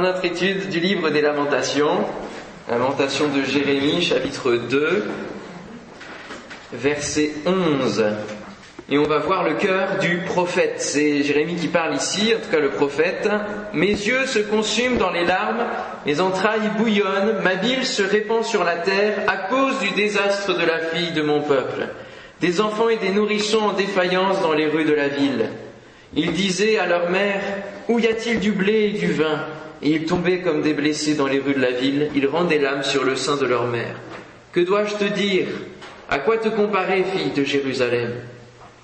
Notre étude du livre des lamentations, lamentation de Jérémie, chapitre 2, verset 11. Et on va voir le cœur du prophète. C'est Jérémie qui parle ici, en tout cas le prophète. Mes yeux se consument dans les larmes, mes entrailles bouillonnent, ma bile se répand sur la terre à cause du désastre de la fille de mon peuple. Des enfants et des nourrissons en défaillance dans les rues de la ville. Ils disaient à leur mère, où y a-t-il du blé et du vin? Ils tombaient comme des blessés dans les rues de la ville, ils rendaient l'âme sur le sein de leur mère. Que dois-je te dire? À quoi te comparer, fille de Jérusalem?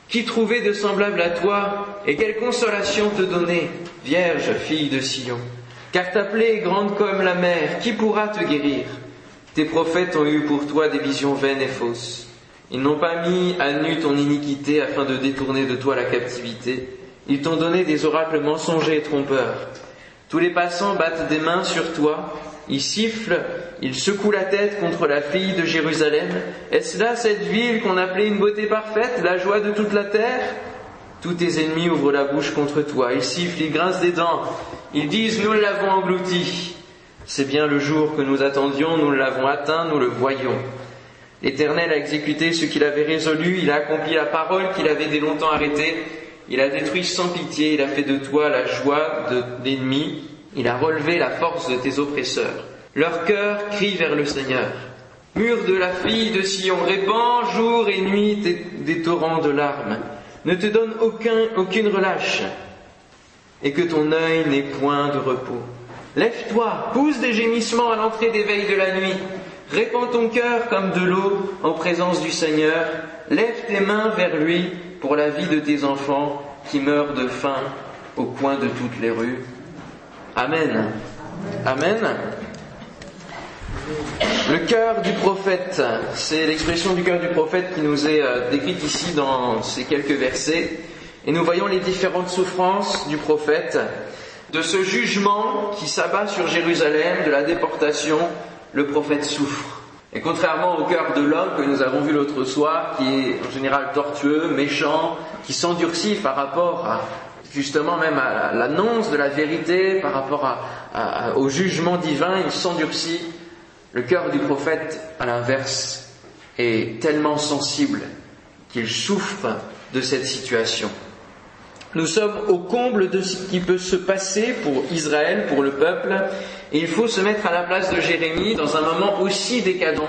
Qui trouvait de semblable à toi et quelle consolation te donner, Vierge, fille de Sion? Car ta plaie est grande comme la mer, qui pourra te guérir? Tes prophètes ont eu pour toi des visions vaines et fausses. Ils n'ont pas mis à nu ton iniquité afin de détourner de toi la captivité. Ils t'ont donné des oracles mensongers et trompeurs. Tous les passants battent des mains sur toi, ils sifflent, ils secouent la tête contre la fille de Jérusalem. Est-ce là cette ville qu'on appelait une beauté parfaite, la joie de toute la terre? Tous tes ennemis ouvrent la bouche contre toi, ils sifflent, ils grincent des dents, ils disent nous l'avons englouti. C'est bien le jour que nous attendions, nous l'avons atteint, nous le voyons. L'Éternel a exécuté ce qu'il avait résolu, il a accompli la parole qu'il avait dès longtemps arrêtée, il a détruit sans pitié, il a fait de toi la joie de l'ennemi, il a relevé la force de tes oppresseurs. Leur cœur crie vers le Seigneur. Mur de la fille de Sion, répand jour et nuit des, torrents de larmes. Ne te donne aucun, aucune relâche, et que ton œil n'ait point de repos. Lève-toi, pousse des gémissements à l'entrée des veilles de la nuit. Répands ton cœur comme de l'eau en présence du Seigneur. Lève tes mains vers lui pour la vie de tes enfants qui meurent de faim au coin de toutes les rues. Amen. Amen. Le cœur du prophète, c'est l'expression du cœur du prophète qui nous est euh, décrite ici dans ces quelques versets. Et nous voyons les différentes souffrances du prophète, de ce jugement qui s'abat sur Jérusalem, de la déportation, le prophète souffre. Et contrairement au cœur de l'homme que nous avons vu l'autre soir, qui est en général tortueux, méchant, qui s'endurcit par rapport à, justement même à l'annonce de la vérité, par rapport au jugement divin, il s'endurcit. Le cœur du prophète, à l'inverse, est tellement sensible qu'il souffre de cette situation. Nous sommes au comble de ce qui peut se passer pour Israël, pour le peuple, et il faut se mettre à la place de Jérémie dans un moment aussi décadent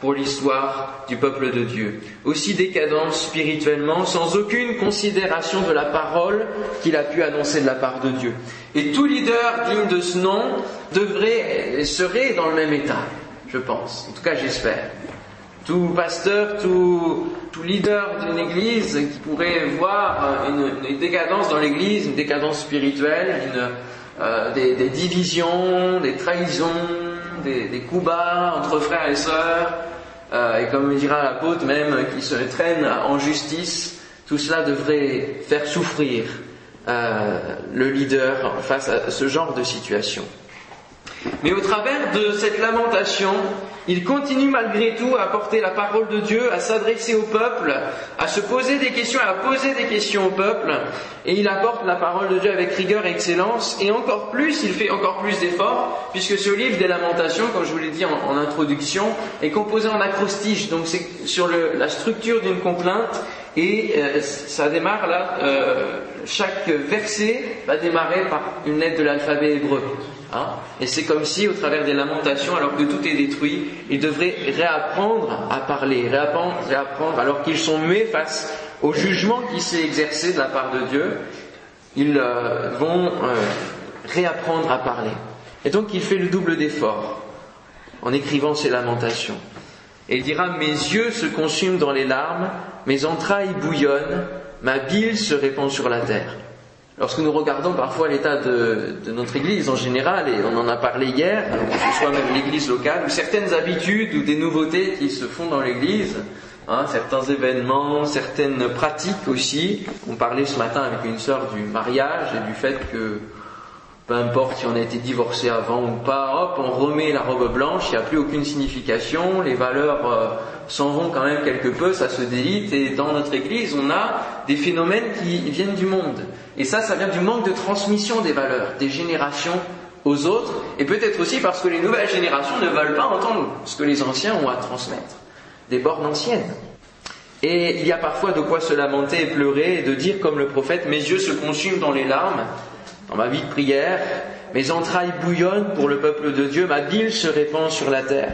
pour l'histoire du peuple de Dieu, aussi décadent spirituellement, sans aucune considération de la parole qu'il a pu annoncer de la part de Dieu. Et tout leader digne de ce nom devrait, serait dans le même état, je pense. En tout cas, j'espère. Tout pasteur, tout, leader d'une église qui pourrait voir une, décadence dans l'église, une décadence spirituelle, euh, des, divisions, des trahisons, des, coups bas entre frères et sœurs, euh, et comme dira l'apôtre même, qui se traîne en justice, tout cela devrait faire souffrir euh, le leader face à ce genre de situation. Mais au travers de cette lamentation, il continue malgré tout à porter la parole de Dieu, à s'adresser au peuple, à se poser des questions, à poser des questions au peuple, et il apporte la parole de Dieu avec rigueur et excellence, et encore plus, il fait encore plus d'efforts, puisque ce livre des lamentations, comme je vous l'ai dit en, introduction, est composé en acrostiche, donc c'est sur la structure d'une complainte, et euh, ça démarre là, euh, chaque verset va démarrer par une lettre de l'alphabet hébreu. Hein? et c'est comme si, au travers des lamentations, alors que tout est détruit, ils devraient réapprendre à parler, réapprendre, réapprendre alors qu'ils sont muets face au jugement qui s'est exercé de la part de Dieu, ils euh, vont réapprendre à parler. Et donc il fait le double d'effort en écrivant ces lamentations. Et il dira, mes yeux se consument dans les larmes, mes entrailles bouillonnent, ma bile se répand sur la terre. Lorsque nous regardons parfois l'état de, notre Église en général, et on en a parlé hier, que ce soit même l'Église locale, ou certaines habitudes ou des nouveautés qui se font dans l'Église, hein, certains événements, certaines pratiques aussi. On parlait ce matin avec une sœur du mariage et du fait que peu importe si on a été divorcé avant ou pas, hop, on remet la robe blanche, il n'y a plus aucune signification, les valeurs euh, s'en vont quand même quelque peu, ça se délite, et dans notre Église, on a des phénomènes qui viennent du monde. Et ça, ça vient du manque de transmission des valeurs, des générations aux autres, et peut-être aussi parce que les nouvelles générations ne veulent pas entendre ce que les anciens ont à transmettre, des bornes anciennes. Et il y a parfois de quoi se lamenter et pleurer et de dire comme le prophète, mes yeux se consument dans les larmes, dans ma vie de prière, mes entrailles bouillonnent pour le peuple de Dieu, ma bile se répand sur la terre.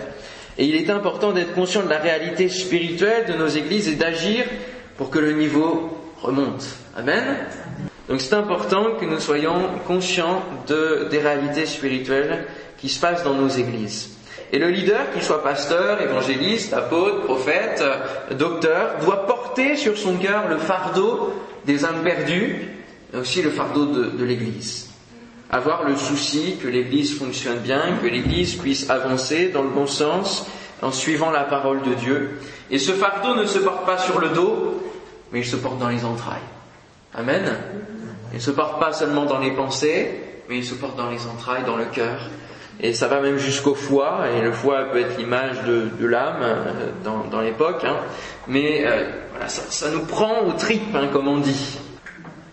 Et il est important d'être conscient de la réalité spirituelle de nos églises et d'agir pour que le niveau remonte. Amen. Donc c'est important que nous soyons conscients de, des réalités spirituelles qui se passent dans nos églises. Et le leader, qu'il soit pasteur, évangéliste, apôtre, prophète, docteur, doit porter sur son cœur le fardeau des âmes perdues, mais aussi le fardeau de, de l'Église. Avoir le souci que l'Église fonctionne bien, que l'Église puisse avancer dans le bon sens en suivant la parole de Dieu. Et ce fardeau ne se porte pas sur le dos, mais il se porte dans les entrailles. Amen. Il ne se porte pas seulement dans les pensées, mais il se porte dans les entrailles, dans le cœur. Et ça va même jusqu'au foie, et le foie peut être l'image de, l'âme euh, dans, l'époque. Hein. Mais euh, ça, nous prend aux tripes, hein, comme on dit.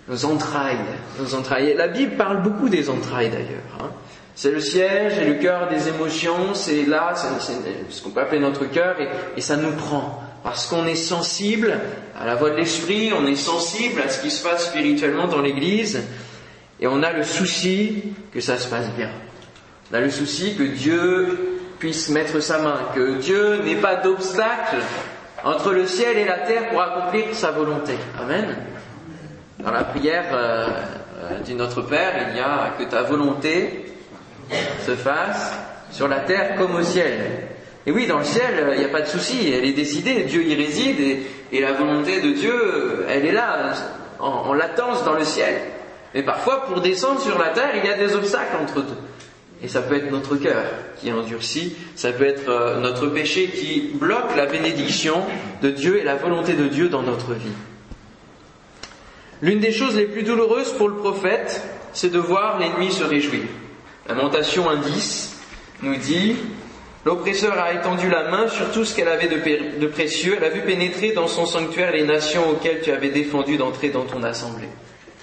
Nos entrailles, nos entrailles. La Bible parle beaucoup des entrailles d'ailleurs. Hein. C'est le siège et le cœur des émotions, c'est là, c'est ce qu'on peut appeler notre cœur, et ça nous prend parce qu'on est sensible à la voix de l'esprit, on est sensible à ce qui se passe spirituellement dans l'Église, et on a le souci que ça se passe bien. On a le souci que Dieu puisse mettre sa main, que Dieu n'ait pas d'obstacle entre le ciel et la terre pour accomplir sa volonté. Amen. Dans la prière euh, euh, du Notre Père, il y a que ta volonté se fasse sur la terre comme au ciel. Et oui, dans le ciel, il n'y a pas de souci, elle est décidée, Dieu y réside, et, la volonté de Dieu, elle est là, en, en, latence dans le ciel. Mais parfois, pour descendre sur la terre, il y a des obstacles entre deux. Et ça peut être notre cœur qui est endurci, ça peut être euh, notre péché qui bloque la bénédiction de Dieu et la volonté de Dieu dans notre vie. L'une des choses les plus douloureuses pour le prophète, c'est de voir l'ennemi se réjouir. Lamentation 1.10 nous dit L'oppresseur a étendu la main sur tout ce qu'elle avait de, de, précieux. Elle a vu pénétrer dans son sanctuaire les nations auxquelles tu avais défendu d'entrer dans ton assemblée.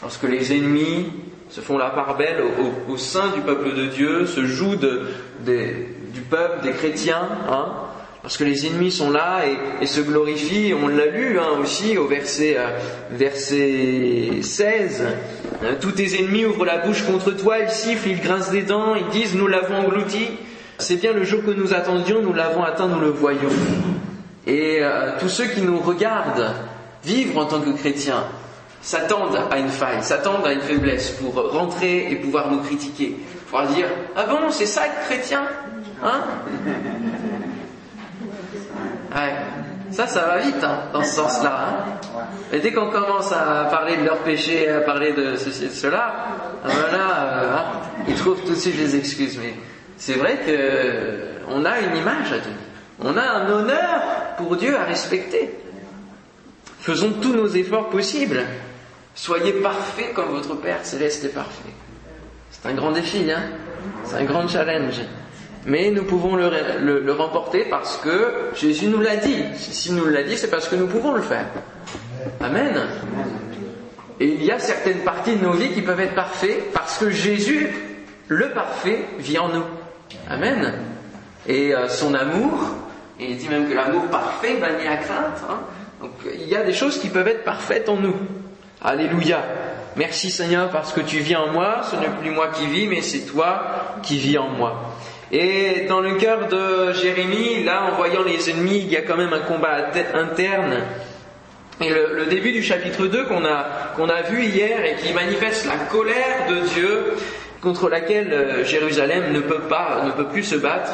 Lorsque les ennemis se font la part belle au, sein du peuple de Dieu, se jouent du peuple, des chrétiens, hein, lorsque les ennemis sont là et, et se glorifient, on l'a lu hein, aussi au verset, euh, verset 16, hein, tous tes ennemis ouvrent la bouche contre toi, ils sifflent, ils grincent des dents, ils disent nous l'avons englouti. C'est bien le jour que nous attendions, nous l'avons atteint, nous le voyons. Et euh, tous ceux qui nous regardent vivre en tant que chrétiens s'attendent à une faille, s'attendent à une faiblesse pour rentrer et pouvoir nous critiquer, pouvoir dire ah bon c'est ça être chrétien, hein? Ouais. Ça, ça va vite hein, dans ce sens-là. Hein. Et dès qu'on commence à parler de leur péché, à parler de ceci et de cela, voilà, euh, hein, ils trouvent tout de suite des excuses. Mais c'est vrai qu'on a une image à donner. On a un honneur pour Dieu à respecter. Faisons tous nos efforts possibles. Soyez parfaits comme votre Père céleste est parfait. C'est un grand défi, hein c'est un grand challenge. Mais nous pouvons le, le, le remporter parce que Jésus nous l'a dit. S'il nous l'a dit, c'est parce que nous pouvons le faire. Amen. Et il y a certaines parties de nos vies qui peuvent être parfaites parce que Jésus, le parfait, vit en nous. Amen. Et euh, son amour, il dit même que l'amour parfait bannit la crainte. Hein. Donc il y a des choses qui peuvent être parfaites en nous. Alléluia. Merci Seigneur parce que tu vis en moi, ce n'est plus moi qui vis, mais c'est toi qui vis en moi. Et dans le cœur de Jérémie, là, en voyant les ennemis, il y a quand même un combat interne. Et le, le début du chapitre 2 qu'on a, qu'on a vu hier et qui manifeste la colère de Dieu contre laquelle Jérusalem ne peut pas, ne peut plus se battre,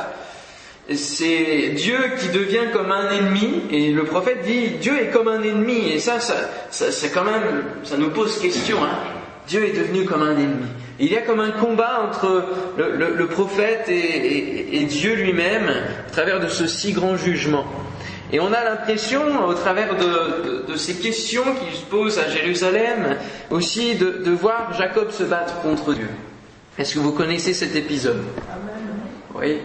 c'est Dieu qui devient comme un ennemi, et le prophète dit Dieu est comme un ennemi, et ça, ça, ça, ça quand même, ça nous pose question. Hein. Dieu est devenu comme un ennemi. Il y a comme un combat entre le, prophète et, Dieu lui-même à travers de ce si grand jugement. Et on a l'impression, au travers de, ces questions qu'il se pose à Jérusalem, aussi de voir Jacob se battre contre Dieu. Est-ce que vous connaissez cet épisode? Oui.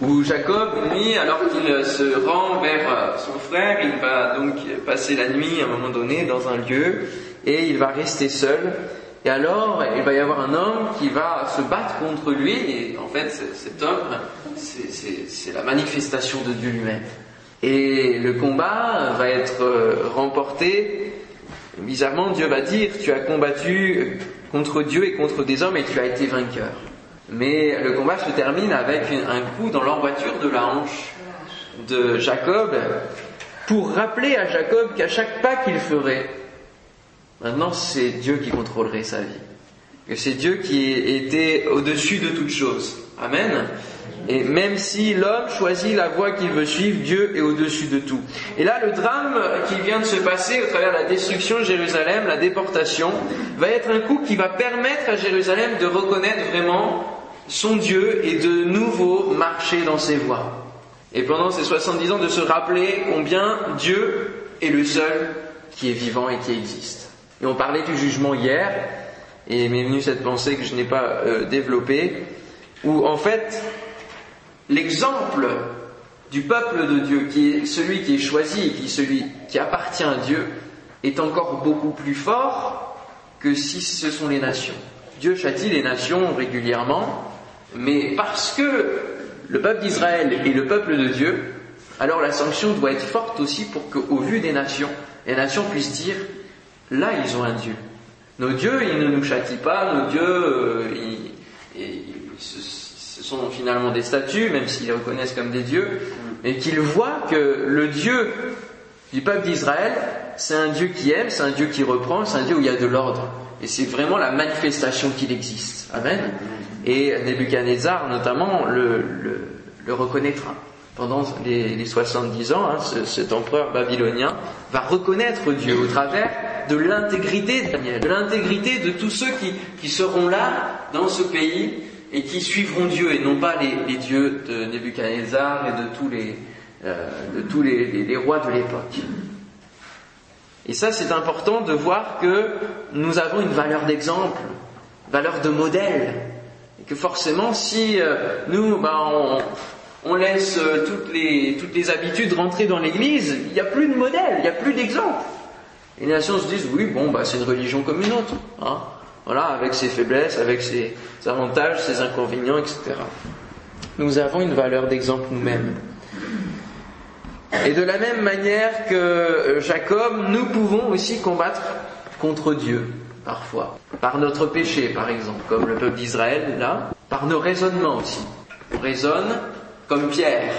Où Jacob, lui, alors qu'il se rend vers son frère, il va donc passer la nuit à un moment donné dans un lieu et il va rester seul. Et alors, il va y avoir un homme qui va se battre contre lui, et en fait, cet homme, c'est la manifestation de Dieu lui-même. Et le combat va être euh, remporté. Bizarrement, Dieu va dire, tu as combattu contre Dieu et contre des hommes et tu as été vainqueur. Mais le combat se termine avec un coup dans l'emboîture de la hanche de Jacob pour rappeler à Jacob qu'à chaque pas qu'il ferait, maintenant c'est Dieu qui contrôlerait sa vie. Que c'est Dieu qui était au-dessus de toute chose. Amen. Et même si l'homme choisit la voie qu'il veut suivre, Dieu est au-dessus de tout. Et là, le drame qui vient de se passer au travers de la destruction de Jérusalem, la déportation, va être un coup qui va permettre à Jérusalem de reconnaître vraiment son Dieu et de nouveau marcher dans ses voies. Et pendant ces 70 ans, de se rappeler combien Dieu est le seul qui est vivant et qui existe. Et on parlait du jugement hier, et m'est venue cette pensée que je n'ai pas euh, développée, où en fait, l'exemple du peuple de Dieu, qui est celui qui est choisi, qui est celui qui appartient à Dieu, est encore beaucoup plus fort que si ce sont les nations. Dieu châtie les nations régulièrement, mais parce que le peuple d'Israël est le peuple de Dieu, alors la sanction doit être forte aussi pour qu'au vu des nations, les nations puissent dire, là ils ont un Dieu. Nos dieux, ils ne nous châtient pas, nos dieux, euh, ce sont finalement des statues, même s'ils les reconnaissent comme des dieux, et qu'ils voient que le Dieu du peuple d'Israël, c'est un Dieu qui aime, c'est un Dieu qui reprend, c'est un Dieu où il y a de l'ordre. Et c'est vraiment la manifestation qu'il existe. Amen. Et Nebuchadnezzar, notamment, le, le, reconnaîtra. Pendant les, les 70 ans, hein, cet empereur babylonien va reconnaître Dieu au travers de l'intégrité de Daniel, de l'intégrité de tous ceux qui, qui, seront là dans ce pays et qui suivront Dieu et non pas les, les dieux de Nebuchadnezzar et de tous les, euh, de tous les, les rois de l'époque. Et ça, c'est important de voir que nous avons une valeur d'exemple, valeur de modèle, et que forcément, si euh, nous, bah, on, laisse euh, toutes, les, toutes les habitudes rentrer dans l'Église, il n'y a plus de modèle, il n'y a plus d'exemple. Et les nations se disent, oui, bon, bah, c'est une religion comme une autre. Hein. Voilà, avec ses faiblesses, avec ses avantages, ses inconvénients, etc. Nous avons une valeur d'exemple nous-mêmes. Et de la même manière que euh, Jacob, nous pouvons aussi combattre contre Dieu parfois, par notre péché par exemple, comme le peuple d'Israël là, par nos raisonnements aussi. On raisonne comme Pierre.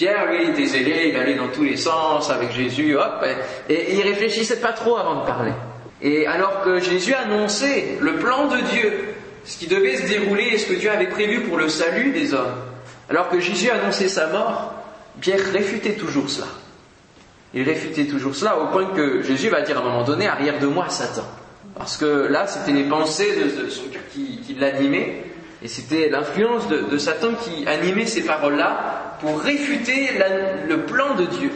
Pierre, lui, était zélé, il allait dans tous les sens avec Jésus, hop, et, il réfléchissait pas trop avant de parler. Et alors que Jésus annonçait le plan de Dieu, ce qui devait se dérouler et ce que Dieu avait prévu pour le salut des hommes, alors que Jésus annonçait sa mort, Pierre réfutait toujours cela. Il réfutait toujours cela au point que Jésus va dire à un moment donné, arrière de moi, Satan. Parce que là, c'était les pensées de, qui, qui l'animaient, et c'était l'influence de, Satan qui animait ces paroles-là pour réfuter le plan de Dieu.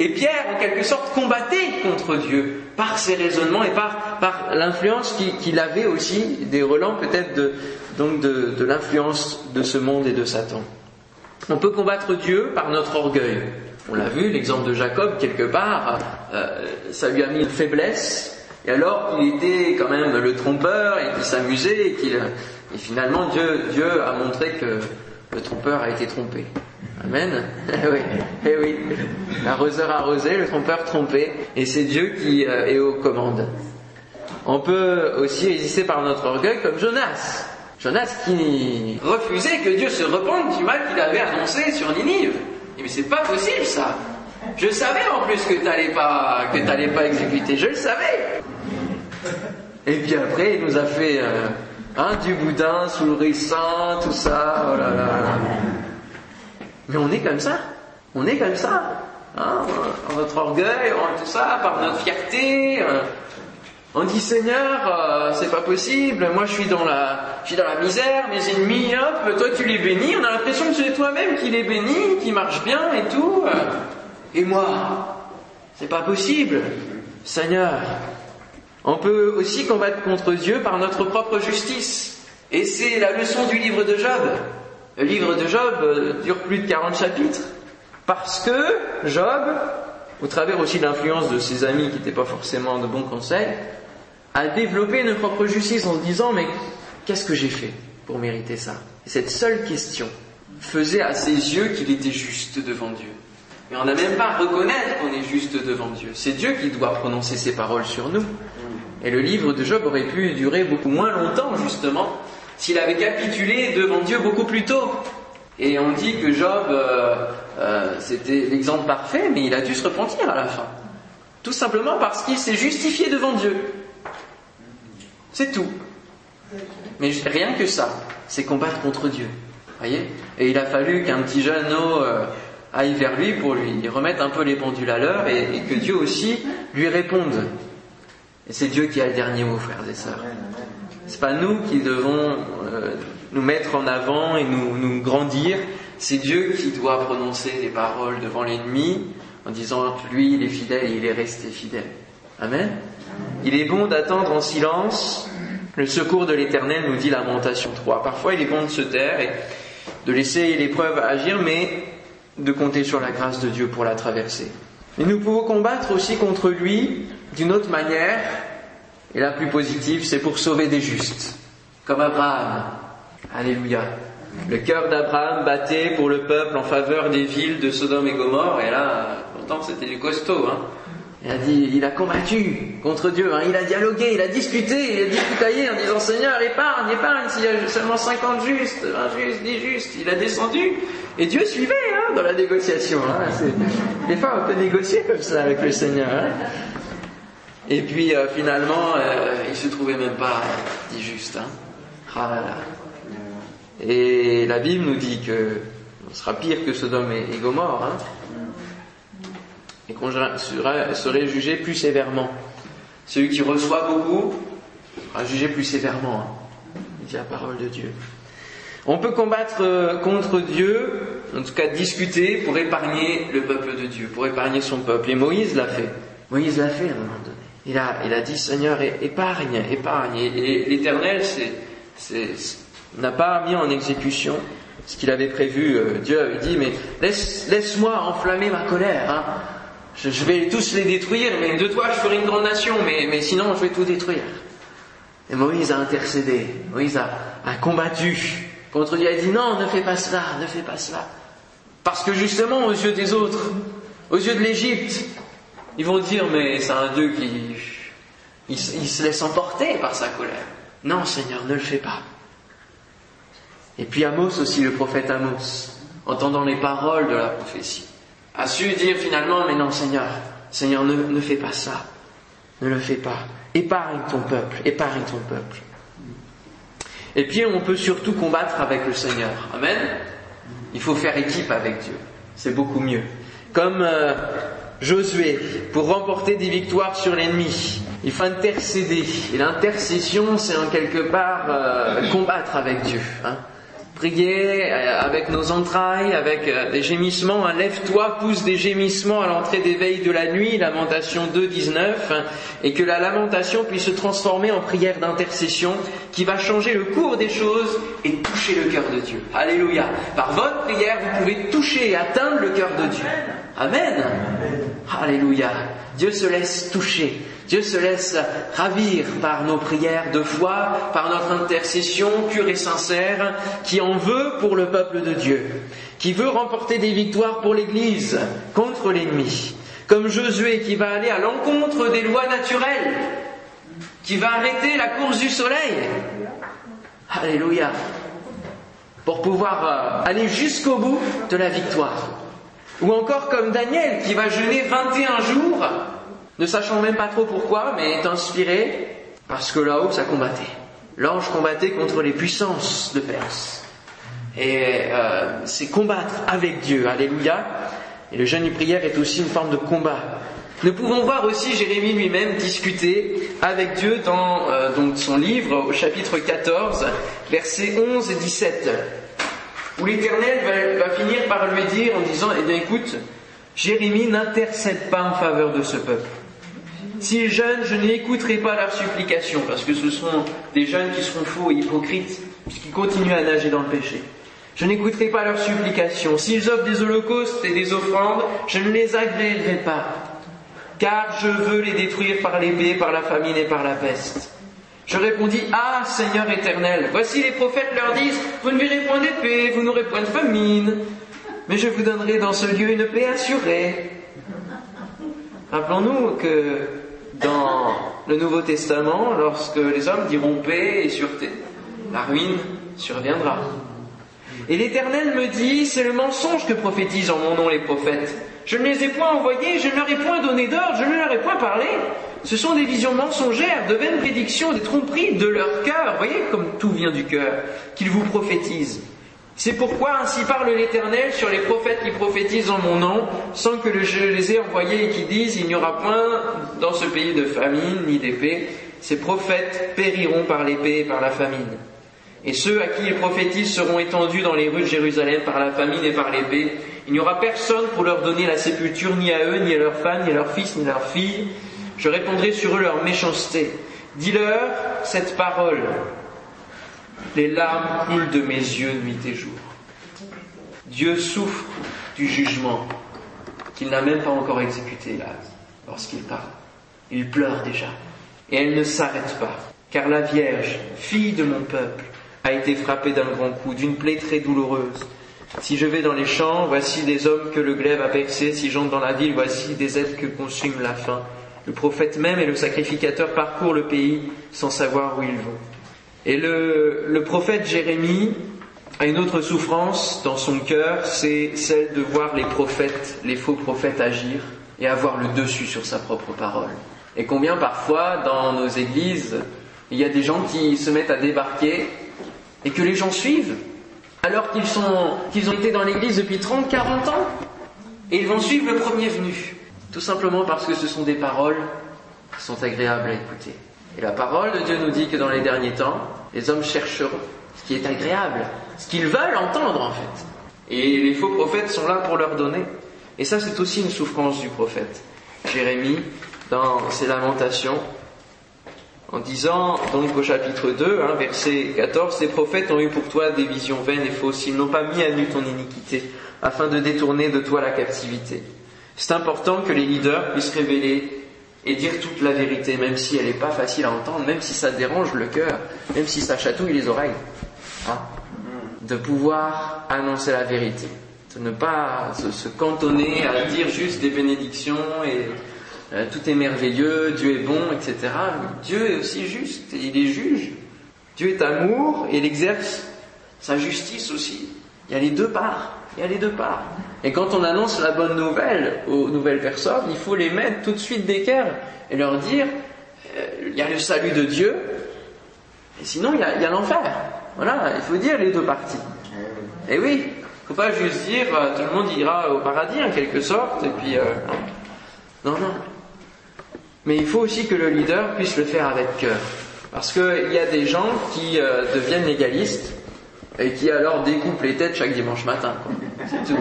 Et Pierre, en quelque sorte, combattait contre Dieu par ses raisonnements et par, l'influence qu'il avait aussi, des relents peut-être de, l'influence de ce monde et de Satan. On peut combattre Dieu par notre orgueil. On l'a vu, l'exemple de Jacob, quelque part, euh, ça lui a mis une faiblesse, et alors qu'il était quand même le trompeur et qu'il s'amusait et qu'il et finalement Dieu a montré que le trompeur a été trompé. Amen. Eh oui, eh oui. L'arroseur arrosé, le trompeur trompé, et c'est Dieu qui euh, est aux commandes. On peut aussi résister par notre orgueil comme Jonas. Jonas qui refusait que Dieu se repente du mal qu'il avait annoncé sur Ninive. Mais c'est pas possible ça. Je savais en plus que t'allais pas que pas exécuter. Je le savais. Et puis après, il nous a fait euh, hein, du boudin sous le ricin, tout ça. Oh là là. Mais on est comme ça. On est comme ça. Hein, notre orgueil, tout ça, par notre fierté. Euh, on dit Seigneur, euh, c'est pas possible, moi je suis dans la, je suis dans la misère, mes ennemis, hop, toi tu les bénis, on a l'impression que c'est toi-même qui les bénis, qui marche bien et tout. Et moi, c'est pas possible. Seigneur, on peut aussi combattre contre Dieu par notre propre justice. Et c'est la leçon du livre de Job. Le livre de Job euh, dure plus de 40 chapitres. Parce que Job, au travers aussi de l'influence de ses amis qui n'étaient pas forcément de bons conseils, à développer notre propre justice en se disant mais qu'est-ce que j'ai fait pour mériter ça? Et cette seule question faisait à ses yeux qu'il était juste devant Dieu. Mais on n'a même pas à reconnaître qu'on est juste devant Dieu. C'est Dieu qui doit prononcer ses paroles sur nous. Et le livre de Job aurait pu durer beaucoup moins longtemps, justement, s'il avait capitulé devant Dieu beaucoup plus tôt. Et on dit que Job, euh, euh, c'était l'exemple parfait, mais il a dû se repentir à la fin. Tout simplement parce qu'il s'est justifié devant Dieu. C'est tout. Mais rien que ça, c'est combattre contre Dieu. Voyez? Et il a fallu qu'un petit jeune euh, aille vers lui pour lui remettre un peu les pendules à l'heure et, et, que Dieu aussi lui réponde. Et c'est Dieu qui a le dernier mot, frères et sœurs. C'est pas nous qui devons euh, nous mettre en avant et nous, nous grandir. C'est Dieu qui doit prononcer les paroles devant l'ennemi en disant lui il est fidèle et il est resté fidèle. Amen. Il est bon d'attendre en silence le secours de l'Éternel, nous dit Lamentation 3. Parfois il est bon de se taire et de laisser l'épreuve agir, mais de compter sur la grâce de Dieu pour la traverser. Et nous pouvons combattre aussi contre lui d'une autre manière, et la plus positive, c'est pour sauver des justes, comme Abraham. Alléluia. Le cœur d'Abraham battait pour le peuple en faveur des villes de Sodome et Gomorre, et là, pourtant c'était du costaud. Hein. Il a dit, il a combattu contre Dieu, hein. il a dialogué, il a discuté, il a discutaillé en disant Seigneur, épargne, épargne, s'il y a seulement 50 justes, 20 justes, 10 justes, il a descendu. Et Dieu suivait hein, dans la négociation. Des fois, on peut négocier comme ça avec le Seigneur. Et puis euh, finalement, euh, il se trouvait même pas dit juste. Hein. Ah là là. Et la Bible nous dit que on sera pire que Sodome et, et Gomorre. Hein et qu'on serait jugé plus sévèrement. Celui qui reçoit beaucoup sera jugé plus sévèrement, hein, dit la parole de Dieu. On peut combattre contre Dieu, en tout cas discuter pour épargner le peuple de Dieu, pour épargner son peuple. Et Moïse l'a fait. Moïse l'a fait à un moment donné. Il a, dit Seigneur, épargne, épargne. Et l'Éternel n'a pas mis en exécution ce qu'il avait prévu. Dieu avait dit, mais laisse, laisse-moi enflammer ma colère. Hein je, vais tous les détruire, mais de toi je ferai une grande nation, mais, mais sinon je vais tout détruire. Et Moïse a intercédé, Moïse a, a combattu contre Dieu, il a dit non, ne fais pas cela, ne fais pas cela. Parce que justement, aux yeux des autres, aux yeux de l'Égypte, ils vont dire, mais c'est un Dieu qui il, se laisse emporter par sa colère. Non, Seigneur, ne le fais pas. Et puis Amos aussi, le prophète Amos, entendant les paroles de la prophétie, a su dire finalement, mais non Seigneur, Seigneur, ne, ne fais pas ça, ne le fais pas. Épargne ton peuple, épargne ton peuple. Et puis on peut surtout combattre avec le Seigneur. Amen. Il faut faire équipe avec Dieu. C'est beaucoup mieux. Comme euh, Josué, pour remporter des victoires sur l'ennemi, il faut intercéder. Et l'intercession, c'est en quelque part euh, combattre avec Dieu. Hein prier euh, avec nos entrailles, avec euh, des gémissements. Un lève-toi, pousse des gémissements à l'entrée des veilles de la nuit, lamentation 2, 19, et que la lamentation puisse se transformer en prière d'intercession qui va changer le cours des choses et toucher le cœur de Dieu. Alléluia. Par votre prière, vous pouvez toucher et atteindre le cœur de Dieu. Amen. Alléluia. Dieu se laisse toucher. Dieu se laisse ravir par nos prières de foi, par notre intercession pure et sincère, qui en veut pour le peuple de Dieu, qui veut remporter des victoires pour l'Église contre l'ennemi, comme Josué qui va aller à l'encontre des lois naturelles, qui va arrêter la course du soleil. Alléluia. Pour pouvoir euh, aller jusqu'au bout de la victoire. Ou encore comme Daniel qui va jeûner 21 jours ne sachant même pas trop pourquoi, mais est inspiré parce que là-haut ça combattait. L'ange combattait contre les puissances de Perse. Et euh, c'est combattre avec Dieu, alléluia. Et le jeûne de prière est aussi une forme de combat. Nous pouvons voir aussi Jérémie lui-même discuter avec Dieu dans euh, son livre au chapitre 14, versets 11 et 17, où l'Éternel va, va, finir par lui dire en disant, eh bien écoute, Jérémie n'intercède pas en faveur de ce peuple. S'ils jeûnent, je n'écouterai pas leurs supplications, parce que ce sont des jeunes qui seront faux et hypocrites, puisqu'ils continuent à nager dans le péché. Je n'écouterai pas leurs supplications. S'ils offrent des holocaustes et des offrandes, je ne les agréerai pas. car je veux les détruire par l'épée, par la famine et par la peste. Je répondis, Ah Seigneur éternel, voici les prophètes leur disent, vous ne verrez point d'épée, vous n'aurez point de famine, mais je vous donnerai dans ce lieu une paix assurée. Rappelons-nous que dans le Nouveau Testament, lorsque les hommes diront paix et sûreté, la ruine surviendra. Et l'Éternel me dit, c'est le mensonge que prophétisent en mon nom les prophètes. Je ne les ai point envoyés, je ne leur ai point donné d'ordre, je ne leur ai point parlé. Ce sont des visions mensongères, de vaines prédictions, des tromperies de leur cœur. Voyez comme tout vient du cœur, qu'ils vous prophétisent. C'est pourquoi ainsi parle l'Éternel sur les prophètes qui prophétisent en mon nom, sans que je les ai envoyés et qui disent il n'y aura point dans ce pays de famine ni d'épée. Ces prophètes périront par l'épée et par la famine. Et ceux à qui ils prophétisent seront étendus dans les rues de Jérusalem par la famine et par l'épée. Il n'y aura personne pour leur donner la sépulture, ni à eux, ni à leurs femmes, ni à leurs fils, ni à leurs filles. Je répondrai sur eux leur méchanceté. Dis-leur cette parole. Les larmes coulent de mes yeux nuit et jour. Dieu souffre du jugement qu'il n'a même pas encore exécuté lorsqu'il parle. Il pleure déjà. Et elle ne s'arrête pas, car la Vierge, fille de mon peuple, a été frappée d'un grand coup, d'une plaie très douloureuse. Si je vais dans les champs, voici des hommes que le glaive a percés, si j'entre dans la ville, voici des aides que consume la faim. Le prophète même et le sacrificateur parcourent le pays sans savoir où ils vont. Et le, prophète Jérémie a une autre souffrance dans son cœur, c'est celle de voir les prophètes, les faux prophètes agir et avoir le dessus sur sa propre parole. Et combien parfois dans nos églises, il y a des gens qui se mettent à débarquer et que les gens suivent alors qu'ils qu'ils ont été dans l'église depuis 30, 40 ans et ils vont suivre le premier venu. Tout simplement parce que ce sont des paroles qui sont agréables à écouter. Et la parole de Dieu nous dit que dans les derniers temps, les hommes chercheront ce qui est agréable, ce qu'ils veulent entendre en fait. Et les faux prophètes sont là pour leur donner. Et ça, c'est aussi une souffrance du prophète. Jérémie, dans ses lamentations, en disant donc au chapitre 2, hein, verset 14, ces prophètes ont eu pour toi des visions vaines et fausses, ils n'ont pas mis à nu ton iniquité, afin de détourner de toi la captivité. C'est important que les leaders puissent révéler et dire toute la vérité, même si elle n'est pas facile à entendre, même si ça dérange le cœur, même si ça chatouille les oreilles. Hein, de pouvoir annoncer la vérité, de ne pas se, cantonner à dire juste des bénédictions et euh, tout est merveilleux, Dieu est bon, etc. Dieu est aussi juste, et il est juge. Dieu est amour et il exerce sa justice aussi. Il y a les deux parts. Il y a les deux parts. Et quand on annonce la bonne nouvelle aux nouvelles personnes, il faut les mettre tout de suite d'équerre et leur dire euh, il y a le salut de Dieu, et sinon il y a, l'enfer. Voilà, il faut dire les deux parties. Et oui, il ne faut pas juste dire euh, tout le monde ira au paradis en quelque sorte, et puis euh, non, non. Mais il faut aussi que le leader puisse le faire avec cœur. Parce qu'il y a des gens qui deviennent légalistes et qui alors découpent les têtes chaque dimanche matin. C'est tout.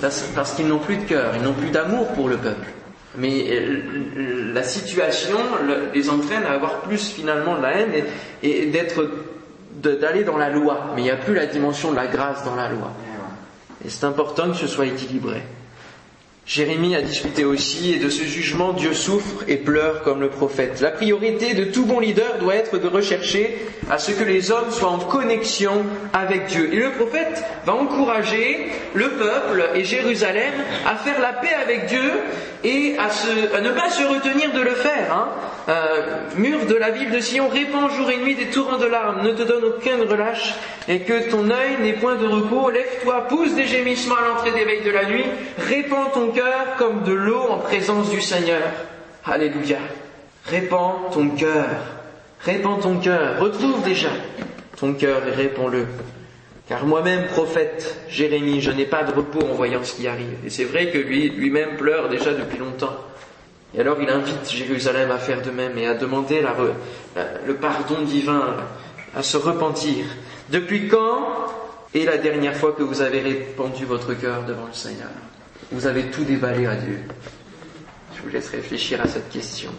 Parce, parce qu'ils n'ont plus de cœur, ils n'ont plus d'amour pour le peuple. Mais euh, la situation le- les entraîne à avoir plus finalement de la haine et, et d'être d'aller dans la loi. Mais il n'y a plus la dimension de la grâce dans la loi. Et c'est important que ce soit équilibré. Jérémie a discuté aussi et de ce jugement Dieu souffre et pleure comme le prophète. La priorité de tout bon leader doit être de rechercher à ce que les hommes soient en connexion avec Dieu. Et le prophète va encourager le peuple et Jérusalem à faire la paix avec Dieu et à, ne pas se retenir de le faire. hein. Euh, mur de la ville de Sion, répand jour et nuit des torrents de larmes, ne te donne aucun relâche et que ton œil n'ait point de repos. Lève-toi, pousse des gémissements à l'entrée des veilles de la nuit, répands ton cœur comme de l'eau en présence du Seigneur. Alléluia. Répands ton cœur, répands ton cœur, retrouve déjà ton cœur et répands-le. Car moi-même, prophète Jérémie, je n'ai pas de repos en voyant ce qui arrive. Et c'est vrai que lui, lui-même pleure déjà depuis longtemps. Et alors il invite Jérusalem à faire de même et à demander le pardon divin, à se repentir. Depuis quand est la dernière fois que vous avez répandu votre cœur devant le Seigneur? Vous avez tout déballé à Dieu. Je vous laisse réfléchir à cette question.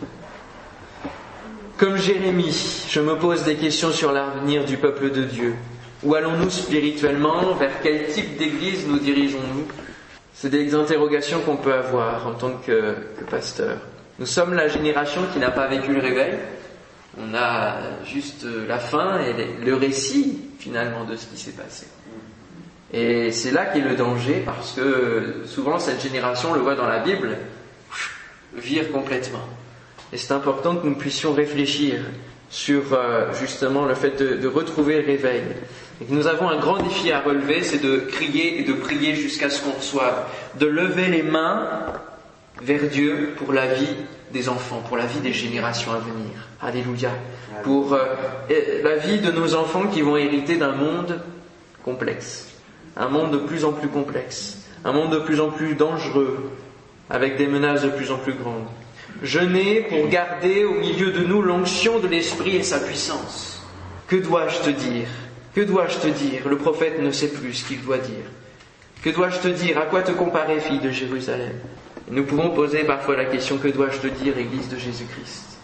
Comme Jérémie, je me pose des questions sur l'avenir du peuple de Dieu. Où allons-nous spirituellement? Vers quel type d'église nous dirigeons-nous? C'est des interrogations qu'on peut avoir en tant que, pasteur. Nous sommes la génération qui n'a pas vécu le réveil. On a juste la fin et le récit finalement de ce qui s'est passé. Et c'est là qu'est le danger parce que souvent cette génération, on le voit dans la Bible, vire complètement. Et c'est important que nous puissions réfléchir sur euh, justement le fait de, retrouver le réveil. Et que nous avons un grand défi à relever, c'est de crier et de prier jusqu'à ce qu'on reçoive, de lever les mains vers Dieu pour la vie des enfants, pour la vie des générations à venir. Alléluia. Pour euh, la vie de nos enfants qui vont hériter d'un monde complexe, un monde de plus en plus complexe, un monde de plus en plus dangereux, avec des menaces de plus en plus grandes. Jeûner pour garder au milieu de nous l'onction de l'Esprit et sa puissance. Que dois-je te dire? Que dois-je te dire? Le prophète ne sait plus ce qu'il doit dire. Que dois-je te dire? À quoi te comparer, fille de Jérusalem? Nous pouvons poser parfois la question Que dois-je te dire, Église de Jésus-Christ?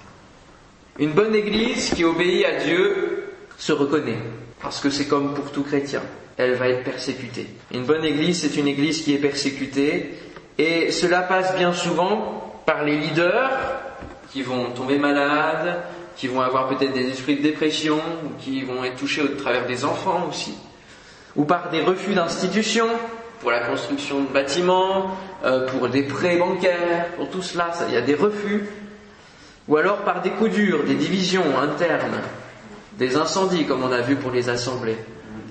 Une bonne Église qui obéit à Dieu se reconnaît, parce que c'est comme pour tout chrétien, elle va être persécutée. Une bonne Église, c'est une Église qui est persécutée, et cela passe bien souvent par les leaders qui vont tomber malades, qui vont avoir peut-être des esprits de dépression, qui vont être touchés au travers des enfants aussi, ou par des refus d'institutions pour la construction de bâtiments, euh, pour des prêts bancaires, pour tout cela, il y a des refus, ou alors par des coups durs, des divisions internes, des incendies comme on a vu pour les assemblées.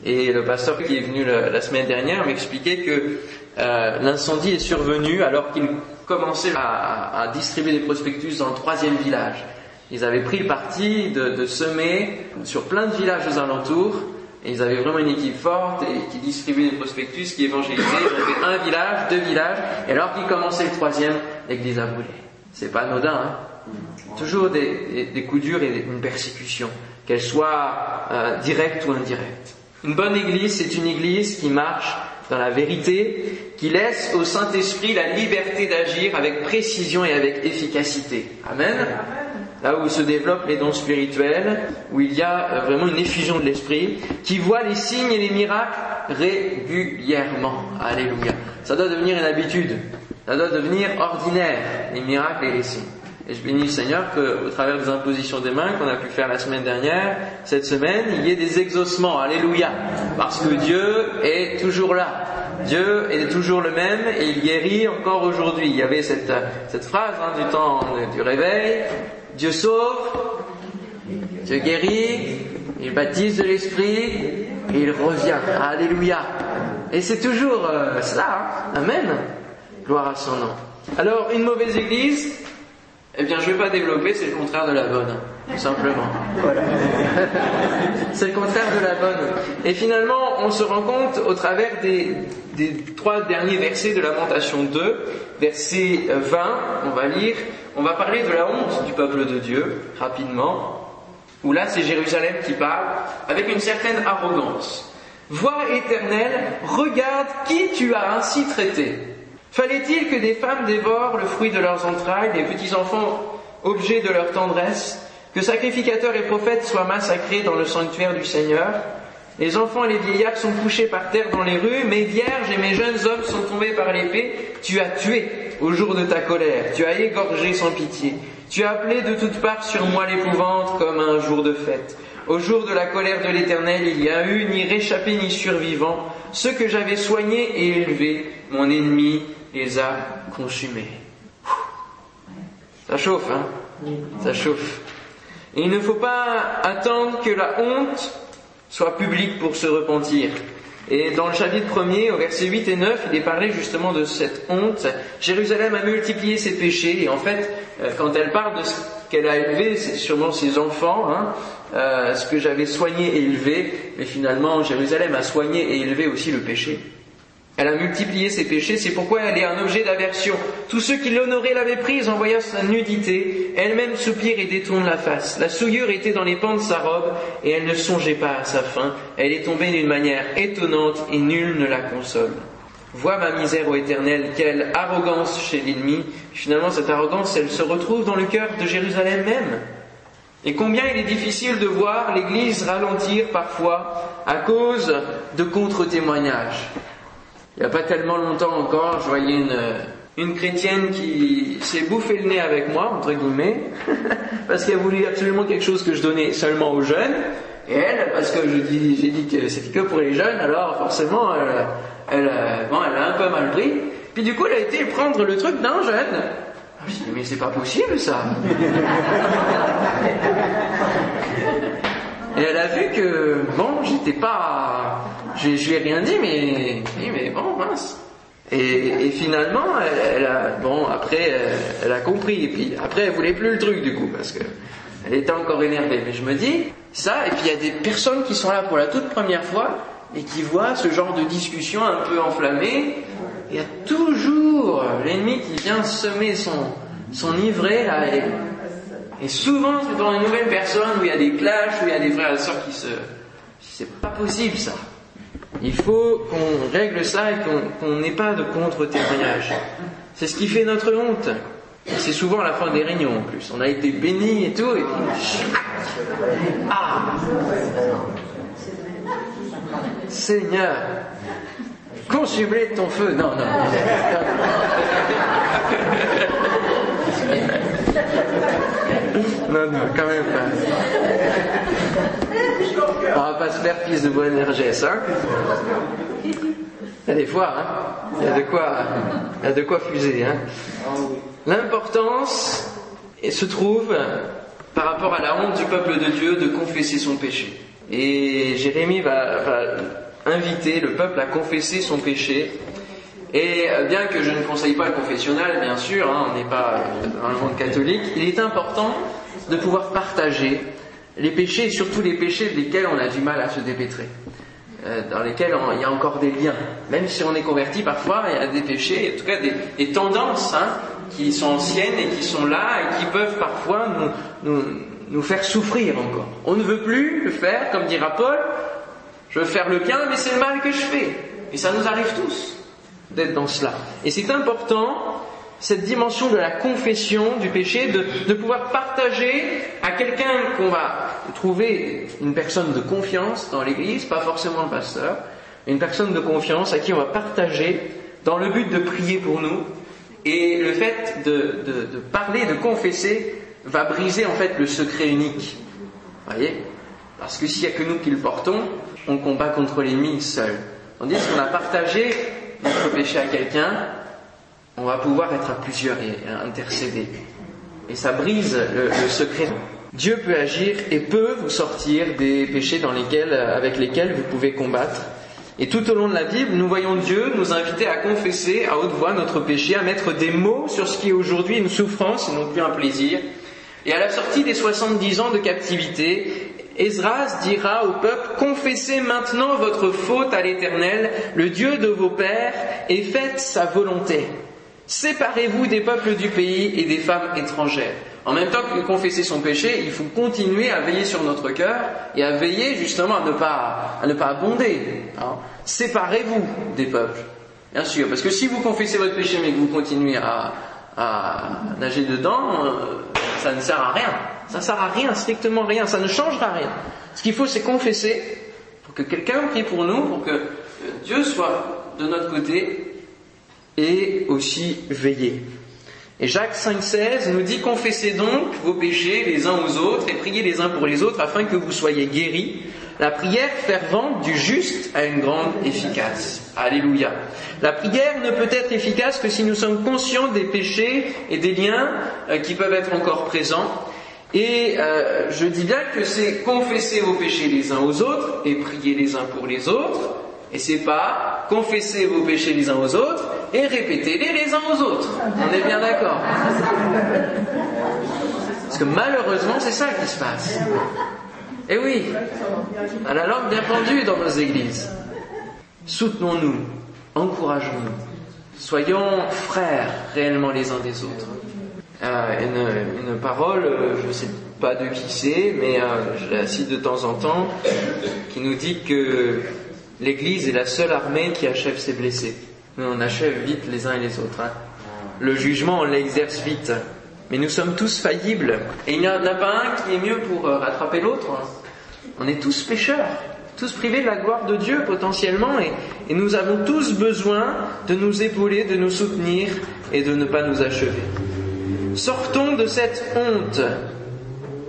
Et le pasteur qui est venu la, semaine dernière m'expliquait que euh, l'incendie est survenu alors qu'il commençait à, distribuer des prospectus dans le troisième village. Ils avaient pris le parti de, semer sur plein de villages aux alentours, et ils avaient vraiment une équipe forte et qui distribuait des prospectus, qui évangélisait. Ils avaient fait un village, deux villages, et alors qu'ils commençaient le troisième, l'église a brûlé. C'est pas anodin, hein Toujours des, coups durs et une persécution, qu'elle soit euh, directe ou indirecte. Une bonne église, c'est une église qui marche dans la vérité, qui laisse au Saint-Esprit la liberté d'agir avec précision et avec efficacité. Amen. Là où se développent les dons spirituels, où il y a euh, vraiment une effusion de l'Esprit, qui voit les signes et les miracles régulièrement. Alléluia. Ça doit devenir une habitude. Ça doit devenir ordinaire, les miracles et les signes. Et je bénis le Seigneur qu'au travers des impositions des mains qu'on a pu faire la semaine dernière, cette semaine, il y ait des exaucements. Alléluia. Parce que Dieu est toujours là. Dieu est toujours le même et il guérit encore aujourd'hui. Il y avait cette, cette phrase hein, du temps du réveil. Dieu sauve, Dieu guérit, il baptise de l'Esprit et il revient. Alléluia. Et c'est toujours euh, cela. Hein. Amen. Gloire à son nom. Alors, une mauvaise église, eh bien, je ne vais pas développer, c'est le contraire de la bonne, tout simplement. Voilà. c'est le contraire de la bonne. Et finalement, on se rend compte au travers des, trois derniers versets de Lamentation 2, verset 20, on va lire, on va parler de la honte du peuple de Dieu, rapidement, où là c'est Jérusalem qui parle, avec une certaine arrogance. Vois éternel, regarde qui tu as ainsi traité. Fallait-il que des femmes dévorent le fruit de leurs entrailles, des petits-enfants objets de leur tendresse, que sacrificateurs et prophètes soient massacrés dans le sanctuaire du Seigneur? Les enfants et les vieillards sont couchés par terre dans les rues, mes vierges et mes jeunes hommes sont tombés par l'épée. Tu as tué au jour de ta colère, tu as égorgé sans pitié, tu as appelé de toutes parts sur moi l'épouvante comme un jour de fête. Au jour de la colère de l'Éternel, il y a eu ni réchappé ni survivant. Ceux que j'avais soignés et élevés, mon ennemi les a consumés. Ça chauffe, hein? Ça chauffe. Et il ne faut pas attendre que la honte soit publique pour se repentir. Et dans le chapitre 1er, au verset 8 et 9, il est parlé justement de cette honte. Jérusalem a multiplié ses péchés, et en fait, euh, quand elle parle de ce qu'elle a élevé, c'est sûrement ses enfants, hein, euh, ce que j'avais soigné et élevé, mais finalement, Jérusalem a soigné et élevé aussi le péché. Elle a multiplié ses péchés, c'est pourquoi elle est un objet d'aversion. Tous ceux qui l'honoraient l'avaient prise en voyant sa nudité. Elle-même soupire et détourne la face. La souillure était dans les pans de sa robe et elle ne songeait pas à sa fin. Elle est tombée d'une manière étonnante et nul ne la console. Vois ma misère, ô éternel, quelle arrogance chez l'ennemi. Finalement, cette arrogance, elle se retrouve dans le cœur de Jérusalem même. Et combien il est difficile de voir l'Église ralentir parfois à cause de contre-témoignages Il n'y a pas tellement longtemps encore, je voyais une, une chrétienne qui s'est bouffé le nez avec moi, entre guillemets, parce qu'elle voulait absolument quelque chose que je donnais seulement aux jeunes. Et elle, parce que j'ai dit que c'était que pour les jeunes, alors forcément, elle, bon, elle a un peu mal pris. Puis du coup, elle a été prendre le truc d'un jeune. Ah, je dit, mais c'est pas possible ça. Et elle a vu que, bon, j'étais pas. Je, lui ai rien dit, mais. Mais bon, mince. Et, finalement, elle, a. Bon, après, elle, a compris. Et puis après, elle voulait plus le truc du coup, parce que. Elle était encore énervée. Mais je me dis, ça, et puis il y a des personnes qui sont là pour la toute première fois et qui voient ce genre de discussion un peu enflammée. Il y a toujours l'ennemi qui vient semer son, son ivraie là. Souvent, c'est dans une nouvelle personne où il y a des clashs, où il y a des frères et sœurs qui se. C'est pas possible ça. Il faut qu'on règle ça et qu'on n'ait pas de contre-témoignage. C'est ce qui fait notre honte. C'est souvent à la fin des réunions en plus. On a été bénis et tout, et puis. Ah Seigneur, consume-les de ton feu. Non, non. Non, non, quand même pas. On va pas se faire fils de Boanerges, hein Il y a des fois, hein Il y a de quoi, y a de quoi fuser, hein L'importance se trouve par rapport à la honte du peuple de Dieu de confesser son péché. Et Jérémie va, inviter le peuple à confesser son péché. Et bien que je ne conseille pas le confessionnal, bien sûr, hein, on n'est pas dans le monde catholique, il est important de pouvoir partager les péchés, et surtout les péchés desquels on a du mal à se dépêtrer, euh, dans lesquels il y a encore des liens. Même si on est converti, parfois il y a des péchés, en tout cas des, tendances hein, qui sont anciennes et qui sont là et qui peuvent parfois nous, nous faire souffrir encore. On ne veut plus le faire, comme dira Paul, je veux faire le bien, mais c'est le mal que je fais. Et ça nous arrive tous d'être dans cela. Et c'est important, cette dimension de la confession du péché, de, pouvoir partager à quelqu'un qu'on va trouver une personne de confiance dans l'Église, pas forcément le pasteur, une personne de confiance à qui on va partager dans le but de prier pour nous. Et le fait de parler, de confesser, va briser en fait le secret unique. Voyez? Parce que s'il n'y a que nous qui le portons, on combat contre l'ennemi seul. Tandis qu'on a partagé notre péché à quelqu'un, on va pouvoir être à plusieurs et intercéder. Et ça brise le, secret. Dieu peut agir et peut vous sortir des péchés dans lesquels, avec lesquels vous pouvez combattre. Et tout au long de la Bible, nous voyons Dieu nous inviter à confesser à haute voix notre péché, à mettre des mots sur ce qui est aujourd'hui une souffrance et non plus un plaisir, et à la sortie des 70 ans de captivité, Esdras dira au peuple, confessez maintenant votre faute à l'Éternel, le Dieu de vos pères, et faites sa volonté. Séparez-vous des peuples du pays et des femmes étrangères. En même temps que confesser son péché, il faut continuer à veiller sur notre cœur et à veiller justement à ne pas, à ne pas abonder. Hein. Séparez-vous des peuples. Bien sûr, parce que si vous confessez votre péché mais que vous continuez à, à nager dedans, euh, ça ne sert à rien. Ça ne sert à rien, strictement rien, ça ne changera rien. Ce qu'il faut, c'est confesser pour que quelqu'un prie pour nous, pour que Dieu soit de notre côté et aussi veiller. Et Jacques 5,16 nous dit Confessez donc vos péchés les uns aux autres et priez les uns pour les autres afin que vous soyez guéris. La prière fervente du juste a une grande efficace. Alléluia. La prière ne peut être efficace que si nous sommes conscients des péchés et des liens euh, qui peuvent être encore présents. Et euh, je dis bien que c'est confesser vos péchés les uns aux autres et prier les uns pour les autres. Et c'est pas confesser vos péchés les uns aux autres et répéter-les les uns aux autres. On est bien d'accord. Parce que malheureusement, c'est ça qui se passe. Et oui, à la langue bien pendue dans nos églises. Soutenons-nous, encourageons-nous, soyons frères réellement les uns des autres. Euh, une, parole, je ne sais pas de qui c'est, mais euh, je la cite de temps en temps, qui nous dit que l'Église est la seule armée qui achève ses blessés. On achève vite les uns et les autres. Hein. Le jugement, on l'exerce vite. Mais nous sommes tous faillibles. Et il n'y en a pas un qui est mieux pour rattraper l'autre. Hein. On est tous pécheurs. tous privés de la gloire de Dieu potentiellement, et, et nous avons tous besoin de nous épauler, de nous soutenir et de ne pas nous achever. Sortons de cette honte.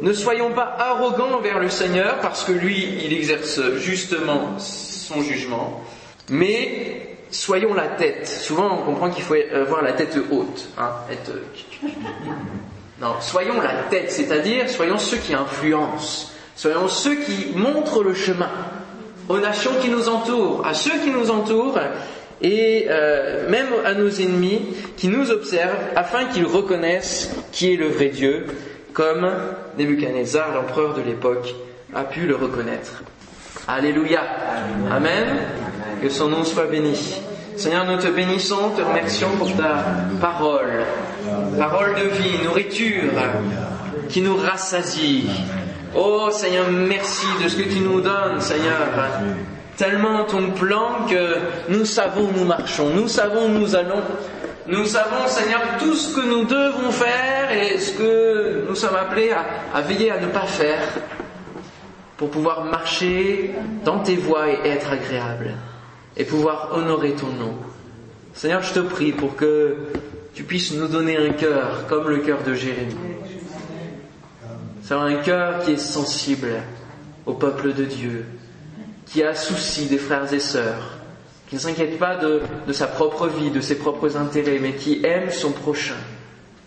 Ne soyons pas arrogants envers le Seigneur parce que lui, il exerce justement son jugement, mais soyons la tête. Souvent, on comprend qu'il faut avoir la tête haute. Hein, être... Non, soyons la tête, c'est-à-dire soyons ceux qui influencent, soyons ceux qui montrent le chemin aux nations qui nous entourent, à ceux qui nous entourent et euh, même à nos ennemis qui nous observent afin qu'ils reconnaissent qui est le vrai Dieu, comme Nebuchadnezzar, l'empereur de l'époque, a pu le reconnaître. Alléluia. Amen. Que son nom soit béni. Seigneur, nous te bénissons, te remercions pour ta parole, parole de vie, nourriture qui nous rassasie. Oh Seigneur, merci de ce que tu nous donnes, Seigneur. Tellement ton plan que nous savons où nous marchons, nous savons où nous allons. Nous savons, Seigneur, tout ce que nous devons faire et ce que nous sommes appelés à, veiller à ne pas faire pour pouvoir marcher dans tes voies et être agréable et pouvoir honorer ton nom. Seigneur, je te prie pour que tu puisses nous donner un cœur comme le cœur de Jérémie. C'est un cœur qui est sensible au peuple de Dieu, qui a souci des frères et sœurs, qui ne s'inquiète pas de, de, sa propre vie, de ses propres intérêts, mais qui aime son prochain.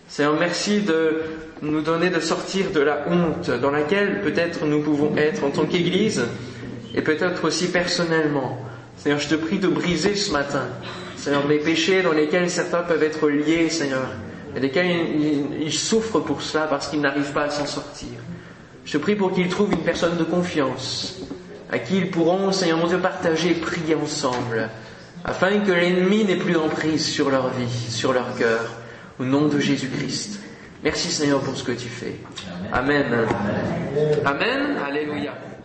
Seigneur, merci de nous donner de sortir de la honte dans laquelle peut-être nous pouvons être en tant qu'Église et peut-être aussi personnellement. Seigneur, je te prie de briser ce matin, Seigneur, les péchés dans lesquels certains peuvent être liés, Seigneur, et lesquels ils, ils souffrent pour cela parce qu'ils n'arrivent pas à s'en sortir. Je te prie pour qu'ils trouvent une personne de confiance, à qui ils pourront, Seigneur mon Dieu, partager et prier ensemble, afin que l'ennemi n'ait plus d'emprise sur leur vie, sur leur cœur, au nom de Jésus-Christ. Merci Seigneur pour ce que tu fais. Amen. Amen. Amen. Alléluia.